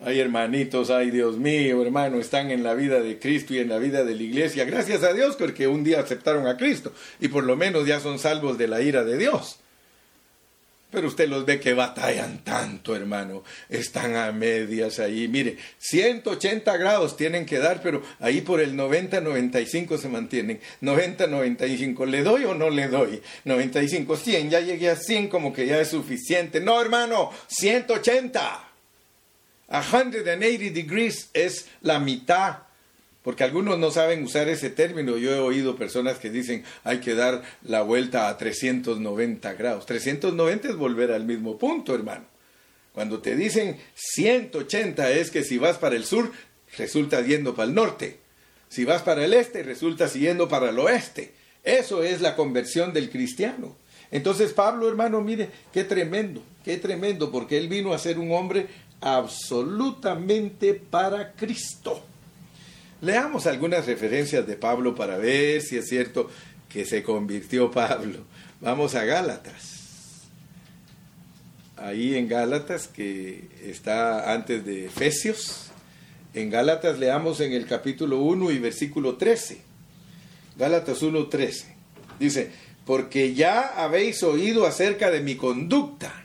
Ay, hermanitos, ay, Dios mío, hermano, están en la vida de Cristo y en la vida de la iglesia. Gracias a Dios porque un día aceptaron a Cristo y por lo menos ya son salvos de la ira de Dios. Pero usted los ve que batallan tanto, hermano. Están a medias ahí. Mire, 180 grados tienen que dar, pero ahí por el 90-95 se mantienen. 90-95, ¿le doy o no le doy? 95, 100, ya llegué a 100 como que ya es suficiente. No, hermano, 180. 180 degrees es la mitad, porque algunos no saben usar ese término. Yo he oído personas que dicen hay que dar la vuelta a 390 grados. 390 es volver al mismo punto, hermano. Cuando te dicen 180 es que si vas para el sur, resulta yendo para el norte. Si vas para el este, resulta yendo para el oeste. Eso es la conversión del cristiano. Entonces Pablo, hermano, mire, qué tremendo, qué tremendo, porque él vino a ser un hombre absolutamente para Cristo. Leamos algunas referencias de Pablo para ver si es cierto que se convirtió Pablo. Vamos a Gálatas. Ahí en Gálatas, que está antes de Efesios. En Gálatas leamos en el capítulo 1 y versículo 13. Gálatas 1, 13. Dice, porque ya habéis oído acerca de mi conducta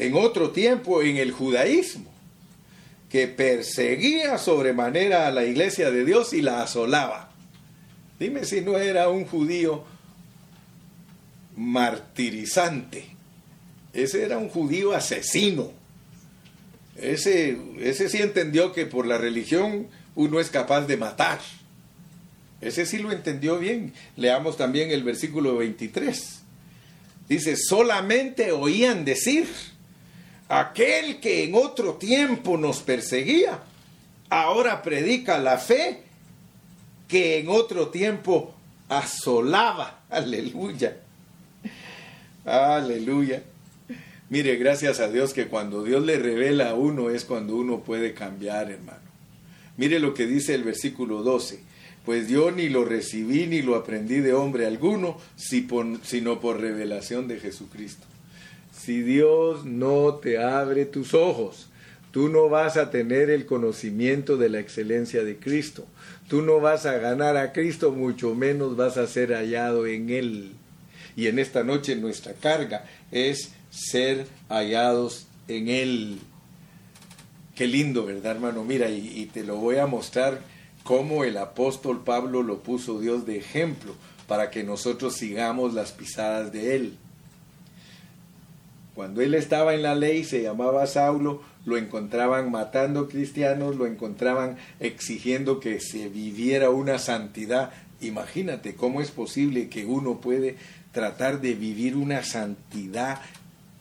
en otro tiempo en el judaísmo, que perseguía sobremanera a la iglesia de Dios y la asolaba. Dime si no era un judío martirizante. Ese era un judío asesino. Ese, ese sí entendió que por la religión uno es capaz de matar. Ese sí lo entendió bien. Leamos también el versículo 23. Dice, solamente oían decir aquel que en otro tiempo nos perseguía, ahora predica la fe que en otro tiempo asolaba. Aleluya. Aleluya. Mire, gracias a Dios que cuando Dios le revela a uno es cuando uno puede cambiar, hermano. Mire lo que dice el versículo 12. Pues yo ni lo recibí ni lo aprendí de hombre alguno, sino por revelación de Jesucristo. Si Dios no te abre tus ojos, tú no vas a tener el conocimiento de la excelencia de Cristo. Tú no vas a ganar a Cristo, mucho menos vas a ser hallado en Él. Y en esta noche nuestra carga es ser hallados en Él. Qué lindo, ¿verdad, hermano? Mira, y, y te lo voy a mostrar cómo el apóstol Pablo lo puso Dios de ejemplo para que nosotros sigamos las pisadas de Él. Cuando él estaba en la ley, se llamaba Saulo, lo encontraban matando cristianos, lo encontraban exigiendo que se viviera una santidad. Imagínate cómo es posible que uno puede tratar de vivir una santidad,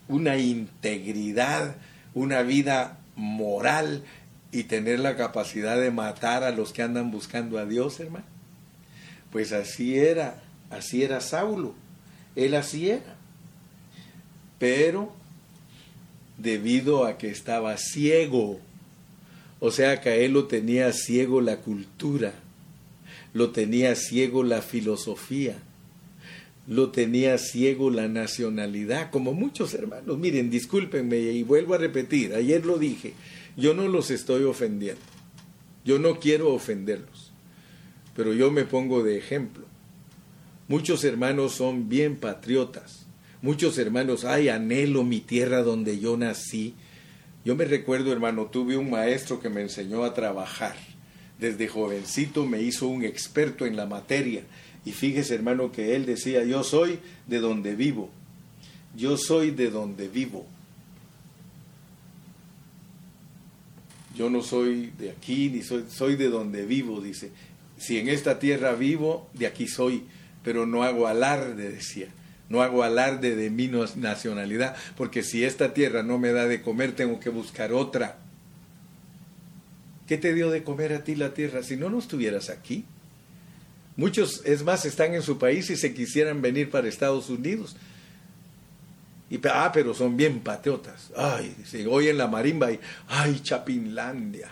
una integridad, una vida moral y tener la capacidad de matar a los que andan buscando a Dios, hermano. Pues así era, así era Saulo. Él así era. Pero debido a que estaba ciego, o sea que a él lo tenía ciego la cultura, lo tenía ciego la filosofía, lo tenía ciego la nacionalidad, como muchos hermanos. Miren, discúlpenme y vuelvo a repetir, ayer lo dije, yo no los estoy ofendiendo, yo no quiero ofenderlos, pero yo me pongo de ejemplo. Muchos hermanos son bien patriotas, muchos hermanos, ay, anhelo mi tierra donde yo nací. Yo me recuerdo, hermano, tuve un maestro que me enseñó a trabajar desde jovencito me hizo un experto en la materia. Y fíjese, hermano, que él decía, yo soy de donde vivo. Yo soy de donde vivo. Yo no soy de aquí, ni soy, soy de donde vivo, dice. Si en esta tierra vivo, de aquí soy, pero no hago alarde, decía. No hago alarde de mi nacionalidad, porque si esta tierra no me da de comer, tengo que buscar otra. ¿Qué te dio de comer a ti la tierra si no no estuvieras aquí? Muchos, es más, están en su país y se quisieran venir para Estados Unidos. Y, ah, pero son bien patriotas. Ay, si oyen la marimba y, ay, Chapinlandia.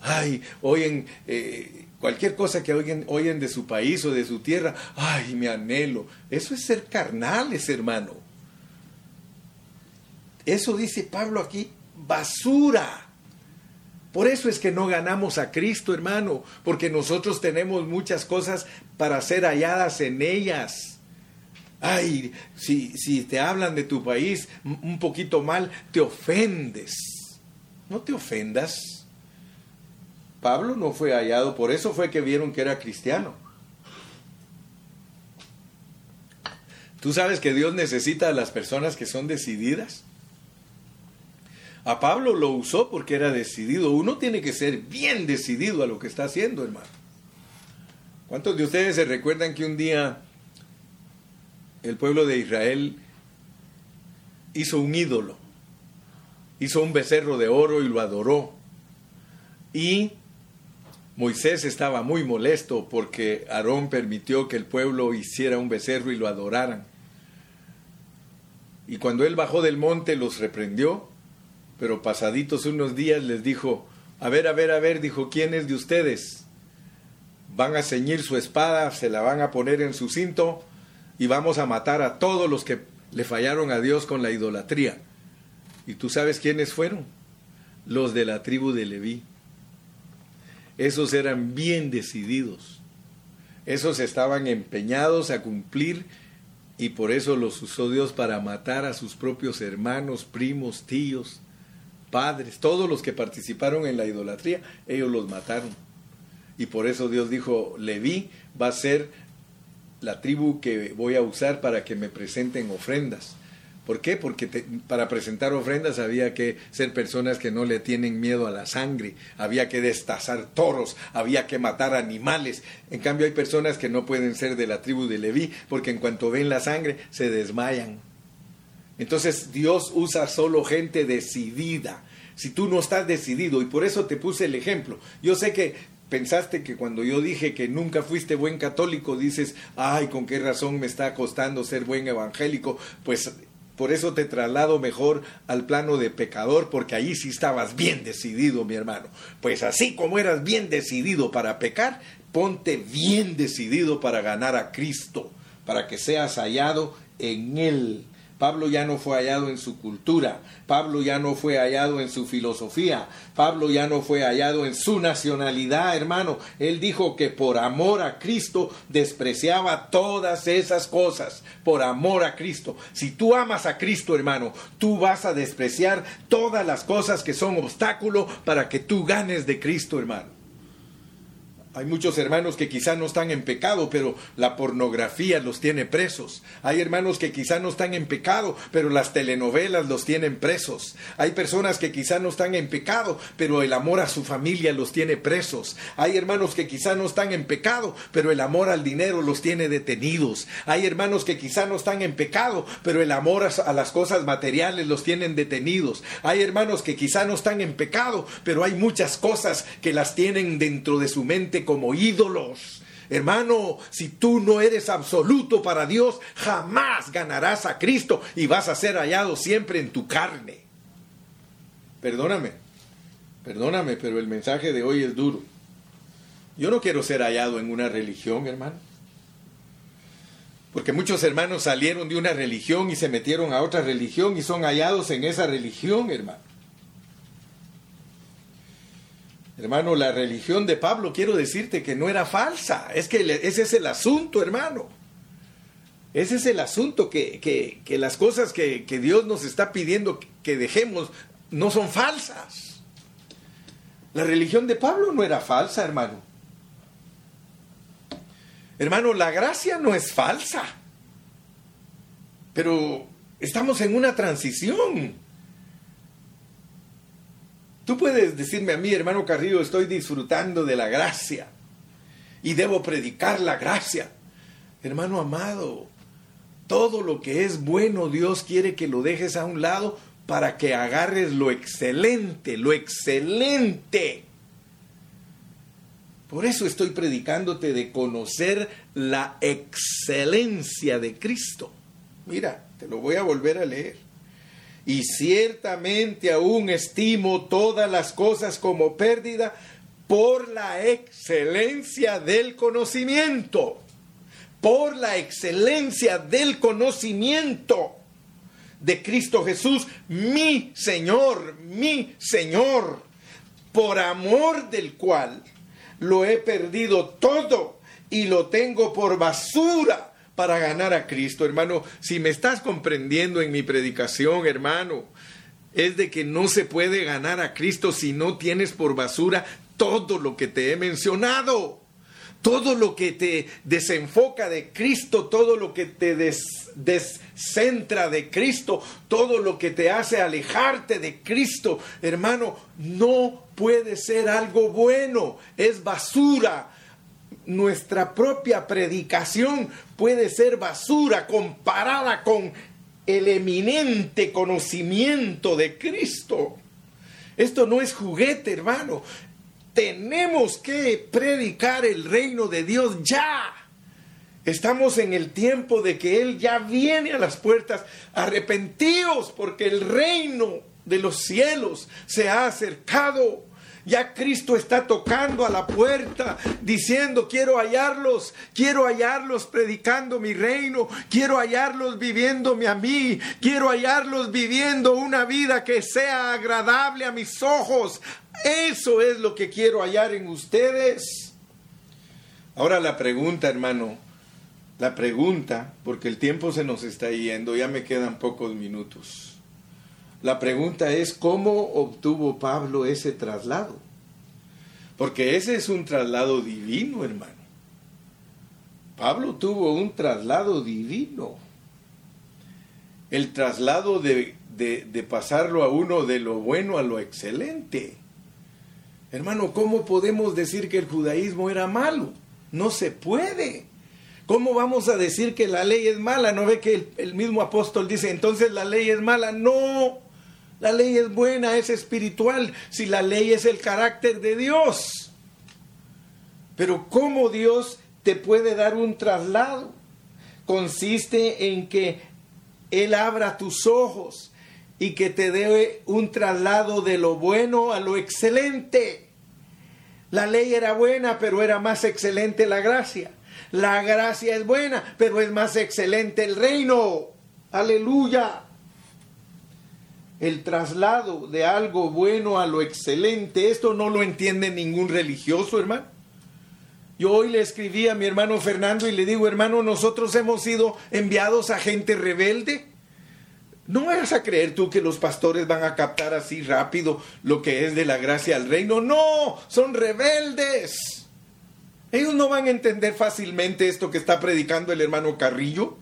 Ay, oyen eh, cualquier cosa que oyen, de su país o de su tierra. Ay, me anhelo. Eso es ser carnales, hermano. Eso dice Pablo aquí, basura. Por eso es que no ganamos a Cristo, hermano, porque nosotros tenemos muchas cosas para ser halladas en ellas. Ay, si, si te hablan de tu país un poquito mal, te ofendes. No te ofendas. Pablo no fue hallado, por eso fue que vieron que era cristiano. ¿Tú sabes que Dios necesita a las personas que son decididas? A Pablo lo usó porque era decidido. Uno tiene que ser bien decidido a lo que está haciendo, hermano. ¿Cuántos de ustedes se recuerdan que un día el pueblo de Israel hizo un ídolo? Hizo un becerro de oro y lo adoró. Y Moisés estaba muy molesto porque Aarón permitió que el pueblo hiciera un becerro y lo adoraran. Y cuando él bajó del monte los reprendió pero pasaditos unos días les dijo, a ver, a ver, a ver, dijo, ¿quién es de ustedes? Van a ceñir su espada, se la van a poner en su cinto y vamos a matar a todos los que le fallaron a Dios con la idolatría. ¿Y tú sabes quiénes fueron? Los de la tribu de Leví. Esos eran bien decididos. Esos estaban empeñados a cumplir y por eso los usó Dios para matar a sus propios hermanos, primos, tíos padres, todos los que participaron en la idolatría, ellos los mataron. Y por eso Dios dijo, Leví va a ser la tribu que voy a usar para que me presenten ofrendas. ¿Por qué? Porque para presentar ofrendas había que ser personas que no le tienen miedo a la sangre, había que destazar toros, había que matar animales. En cambio hay personas que no pueden ser de la tribu de Leví porque en cuanto ven la sangre se desmayan. Entonces Dios usa solo gente decidida. Si tú no estás decidido, y por eso te puse el ejemplo. Yo sé que pensaste que cuando yo dije que nunca fuiste buen católico, dices, ay, con qué razón me está costando ser buen evangélico. Pues por eso te traslado mejor al plano de pecador, porque ahí sí estabas bien decidido, mi hermano. Pues así como eras bien decidido para pecar, ponte bien decidido para ganar a Cristo, para que seas hallado en Él. Pablo ya no fue hallado en su cultura, Pablo ya no fue hallado en su filosofía, Pablo ya no fue hallado en su nacionalidad, hermano. Él dijo que por amor a Cristo despreciaba todas esas cosas, por amor a Cristo. Si tú amas a Cristo, hermano, tú vas a despreciar todas las cosas que son obstáculo para que tú ganes de Cristo, hermano. Hay muchos hermanos que quizá no están en pecado, pero la pornografía los tiene presos. Hay hermanos que quizá no están en pecado, pero las telenovelas los tienen presos. Hay personas que quizá no están en pecado, pero el amor a su familia los tiene presos. Hay hermanos que quizá no están en pecado, pero el amor al dinero los tiene detenidos. Hay hermanos que quizá no están en pecado, pero el amor a las cosas materiales los tienen detenidos. Hay hermanos que quizá no están en pecado, pero hay muchas cosas que las tienen dentro de su mente como ídolos. Hermano, si tú no eres absoluto para Dios, jamás ganarás a Cristo y vas a ser hallado siempre en tu carne. Perdóname, perdóname, pero el mensaje de hoy es duro. Yo no quiero ser hallado en una religión, hermano. Porque muchos hermanos salieron de una religión y se metieron a otra religión y son hallados en esa religión, hermano. Hermano, la religión de Pablo, quiero decirte que no era falsa. Es que ese es el asunto, hermano. Ese es el asunto, que, las cosas que, que Dios nos está pidiendo que dejemos no son falsas. La religión de Pablo no era falsa, hermano. Hermano, la gracia no es falsa. Pero estamos en una transición. Tú puedes decirme a mí, hermano Carrillo, estoy disfrutando de la gracia y debo predicar la gracia. Hermano amado, todo lo que es bueno Dios quiere que lo dejes a un lado para que agarres lo excelente, lo excelente. Por eso estoy predicándote de conocer la excelencia de Cristo. Mira, te lo voy a volver a leer y ciertamente aún estimo todas las cosas como pérdida por la excelencia del conocimiento, por la excelencia del conocimiento de Cristo Jesús, mi Señor, mi Señor, por amor del cual lo he perdido todo y lo tengo por basura para ganar a Cristo, hermano. Si me estás comprendiendo en mi predicación, hermano, es de que no se puede ganar a Cristo si no tienes por basura todo lo que te he mencionado. Todo lo que te desenfoca de Cristo, todo lo que te descentra de Cristo, todo lo que te hace alejarte de Cristo, hermano, no puede ser algo bueno, es basura, nuestra propia predicación puede ser basura comparada con el eminente conocimiento de Cristo. Esto no es juguete, hermano. Tenemos que predicar el reino de Dios ya. Estamos en el tiempo de que Él ya viene a las puertas. Arrepentíos porque el reino de los cielos se ha acercado. Ya Cristo está tocando a la puerta diciendo, quiero hallarlos, quiero hallarlos predicando mi reino, quiero hallarlos viviéndome a mí, quiero hallarlos viviendo una vida que sea agradable a mis ojos. Eso es lo que quiero hallar en ustedes. Ahora la pregunta, hermano, la pregunta, porque el tiempo se nos está yendo, ya me quedan pocos minutos. La pregunta es cómo obtuvo Pablo ese traslado. Porque ese es un traslado divino, hermano. Pablo tuvo un traslado divino. El traslado de, de, pasarlo a uno de lo bueno a lo excelente. Hermano, ¿cómo podemos decir que el judaísmo era malo? No se puede. ¿Cómo vamos a decir que la ley es mala? ¿No ve que el, el mismo apóstol dice, entonces la ley es mala? No, la ley es buena, es espiritual, si la ley es el carácter de Dios. Pero ¿cómo Dios te puede dar un traslado? Consiste en que Él abra tus ojos y que te dé un traslado de lo bueno a lo excelente. La ley era buena, pero era más excelente la gracia. La gracia es buena, pero es más excelente el reino. Aleluya el traslado de algo bueno a lo excelente, esto no lo entiende ningún religioso, hermano. Yo hoy le escribí a mi hermano Fernando y le digo, hermano, nosotros hemos sido enviados a gente rebelde. No vayas a creer tú que los pastores van a captar así rápido lo que es de la gracia al reino. No, son rebeldes. Ellos no van a entender fácilmente esto que está predicando el hermano Carrillo.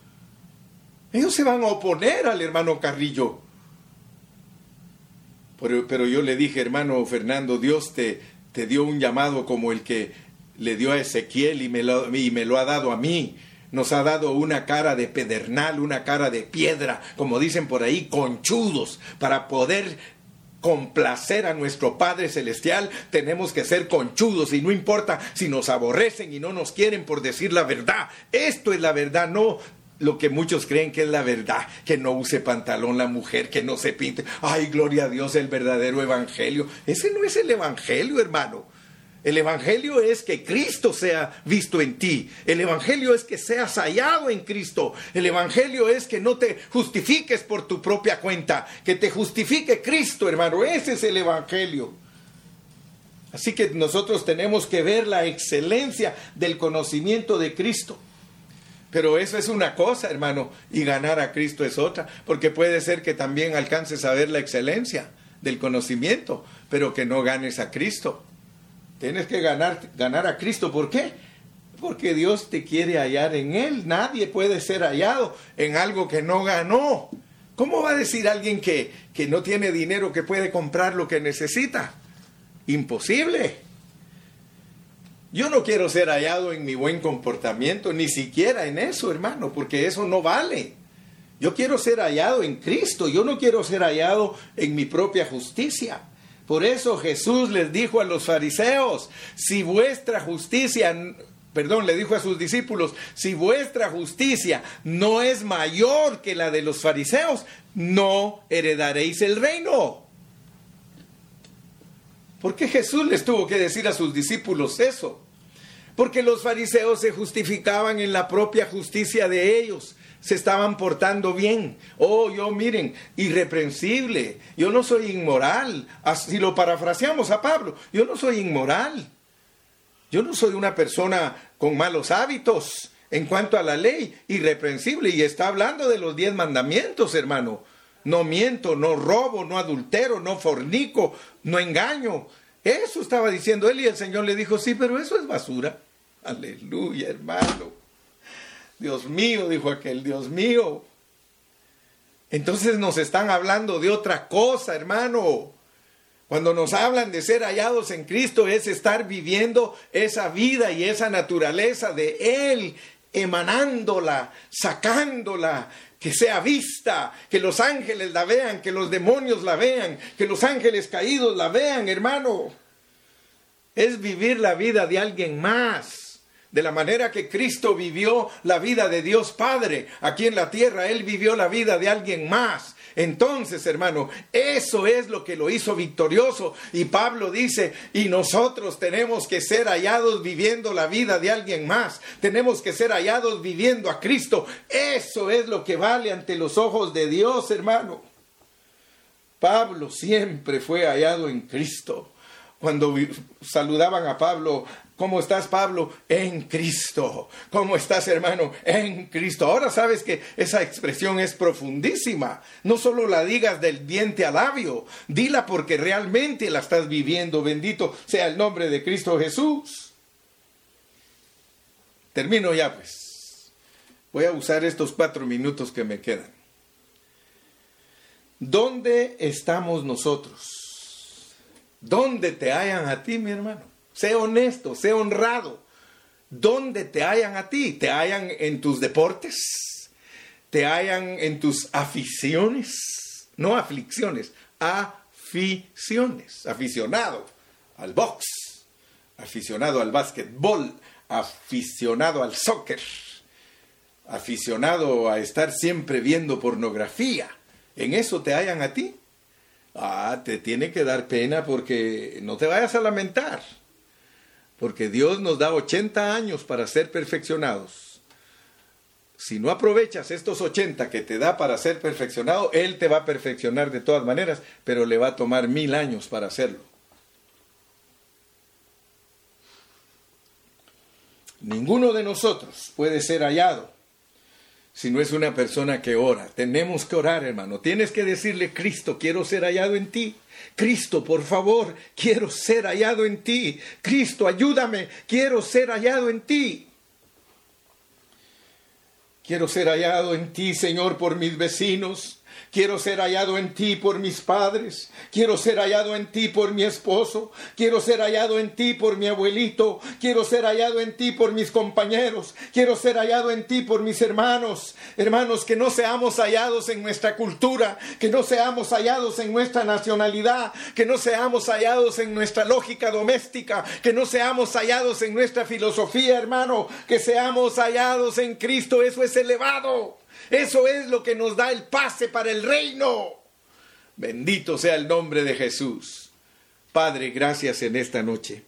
Ellos se van a oponer al hermano Carrillo. Pero, yo le dije, hermano Fernando, Dios te, te dio un llamado como el que le dio a Ezequiel y me, lo, y me lo ha dado a mí. Nos ha dado una cara de pedernal, una cara de piedra, como dicen por ahí, conchudos, para poder complacer a nuestro Padre Celestial, tenemos que ser conchudos y no importa si nos aborrecen y no nos quieren por decir la verdad. Esto es la verdad, no lo que muchos creen que es la verdad, que no use pantalón la mujer, que no se pinte. Ay, gloria a Dios, el verdadero evangelio. Ese no es el evangelio, hermano. El Evangelio es que Cristo sea visto en ti. El Evangelio es que seas hallado en Cristo. El Evangelio es que no te justifiques por tu propia cuenta, que te justifique Cristo, hermano. Ese es el Evangelio. Así que nosotros tenemos que ver la excelencia del conocimiento de Cristo. Pero eso es una cosa, hermano, y ganar a Cristo es otra, porque puede ser que también alcances a ver la excelencia del conocimiento, pero que no ganes a Cristo. Tienes que ganar, ganar a Cristo. ¿Por qué? Porque Dios te quiere hallar en Él. Nadie puede ser hallado en algo que no ganó. ¿Cómo va a decir alguien que, que no tiene dinero que puede comprar lo que necesita? Imposible. Yo no quiero ser hallado en mi buen comportamiento, ni siquiera en eso, hermano, porque eso no vale. Yo quiero ser hallado en Cristo, yo no quiero ser hallado en mi propia justicia. Por eso Jesús les dijo a los fariseos, si vuestra justicia, perdón, le dijo a sus discípulos, si vuestra justicia no es mayor que la de los fariseos, no heredaréis el reino. ¿Por qué Jesús les tuvo que decir a sus discípulos eso? Porque los fariseos se justificaban en la propia justicia de ellos se estaban portando bien. Oh, yo miren, irreprensible. Yo no soy inmoral. Si lo parafraseamos a Pablo, yo no soy inmoral. Yo no soy una persona con malos hábitos en cuanto a la ley, irreprensible. Y está hablando de los diez mandamientos, hermano. No miento, no robo, no adultero, no fornico, no engaño. Eso estaba diciendo él y el Señor le dijo, sí, pero eso es basura. Aleluya, hermano. Dios mío, dijo aquel, Dios mío. Entonces nos están hablando de otra cosa, hermano. Cuando nos hablan de ser hallados en Cristo es estar viviendo esa vida y esa naturaleza de Él, emanándola, sacándola, que sea vista, que los ángeles la vean, que los demonios la vean, que los ángeles caídos la vean, hermano. Es vivir la vida de alguien más de la manera que Cristo vivió la vida de Dios Padre aquí en la tierra, Él vivió la vida de alguien más. Entonces, hermano, eso es lo que lo hizo victorioso. Y Pablo dice, y nosotros tenemos que ser hallados viviendo la vida de alguien más. Tenemos que ser hallados viviendo a Cristo. Eso es lo que vale ante los ojos de Dios, hermano. Pablo siempre fue hallado en Cristo. Cuando saludaban a Pablo, ¿Cómo estás, Pablo? En Cristo. ¿Cómo estás, hermano? En Cristo. Ahora sabes que esa expresión es profundísima. No solo la digas del diente al labio, dila porque realmente la estás viviendo. Bendito sea el nombre de Cristo Jesús. Termino ya, pues. Voy a usar estos cuatro minutos que me quedan. ¿Dónde estamos nosotros? ¿Dónde te hallan a ti, mi hermano? Sé honesto, sé honrado. ¿Dónde te hallan a ti? ¿Te hallan en tus deportes? ¿Te hallan en tus aficiones? No aflicciones, aficiones. Aficionado al box, aficionado al básquetbol, aficionado al soccer, aficionado a estar siempre viendo pornografía. ¿En eso te hallan a ti? Ah, te tiene que dar pena porque no te vayas a lamentar porque Dios nos da 80 años para ser perfeccionados. Si no aprovechas estos 80 que te da para ser perfeccionado, Él te va a perfeccionar de todas maneras, pero le va a tomar mil años para hacerlo. Ninguno de nosotros puede ser hallado si no es una persona que ora. Tenemos que orar, hermano. Tienes que decirle, Cristo, quiero ser hallado en ti. Cristo, por favor, quiero ser hallado en ti. Cristo, ayúdame, quiero ser hallado en ti. Quiero ser hallado en ti, Señor, por mis vecinos. Quiero ser hallado en ti por mis padres. Quiero ser hallado en ti por mi esposo. Quiero ser hallado en ti por mi abuelito. Quiero ser hallado en ti por mis compañeros. Quiero ser hallado en ti por mis hermanos. Hermanos, que no seamos hallados en nuestra cultura. Que no seamos hallados en nuestra nacionalidad. Que no seamos hallados en nuestra lógica doméstica. Que no seamos hallados en nuestra filosofía, hermano. Que seamos hallados en Cristo. Eso es elevado. Eso es lo que nos da el pase para el reino. Bendito sea el nombre de Jesús. Padre, gracias en esta noche.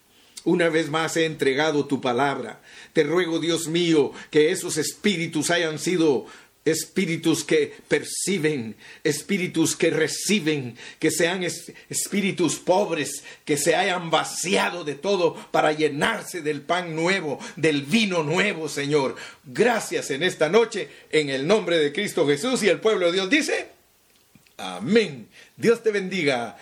Una vez más he entregado tu palabra. Te ruego, Dios mío, que esos espíritus hayan sido espíritus que perciben, espíritus que reciben, que sean espíritus pobres, que se hayan vaciado de todo para llenarse del pan nuevo, del vino nuevo, Señor. Gracias en esta noche, en el nombre de Cristo Jesús y el pueblo de Dios dice, amén. Dios te bendiga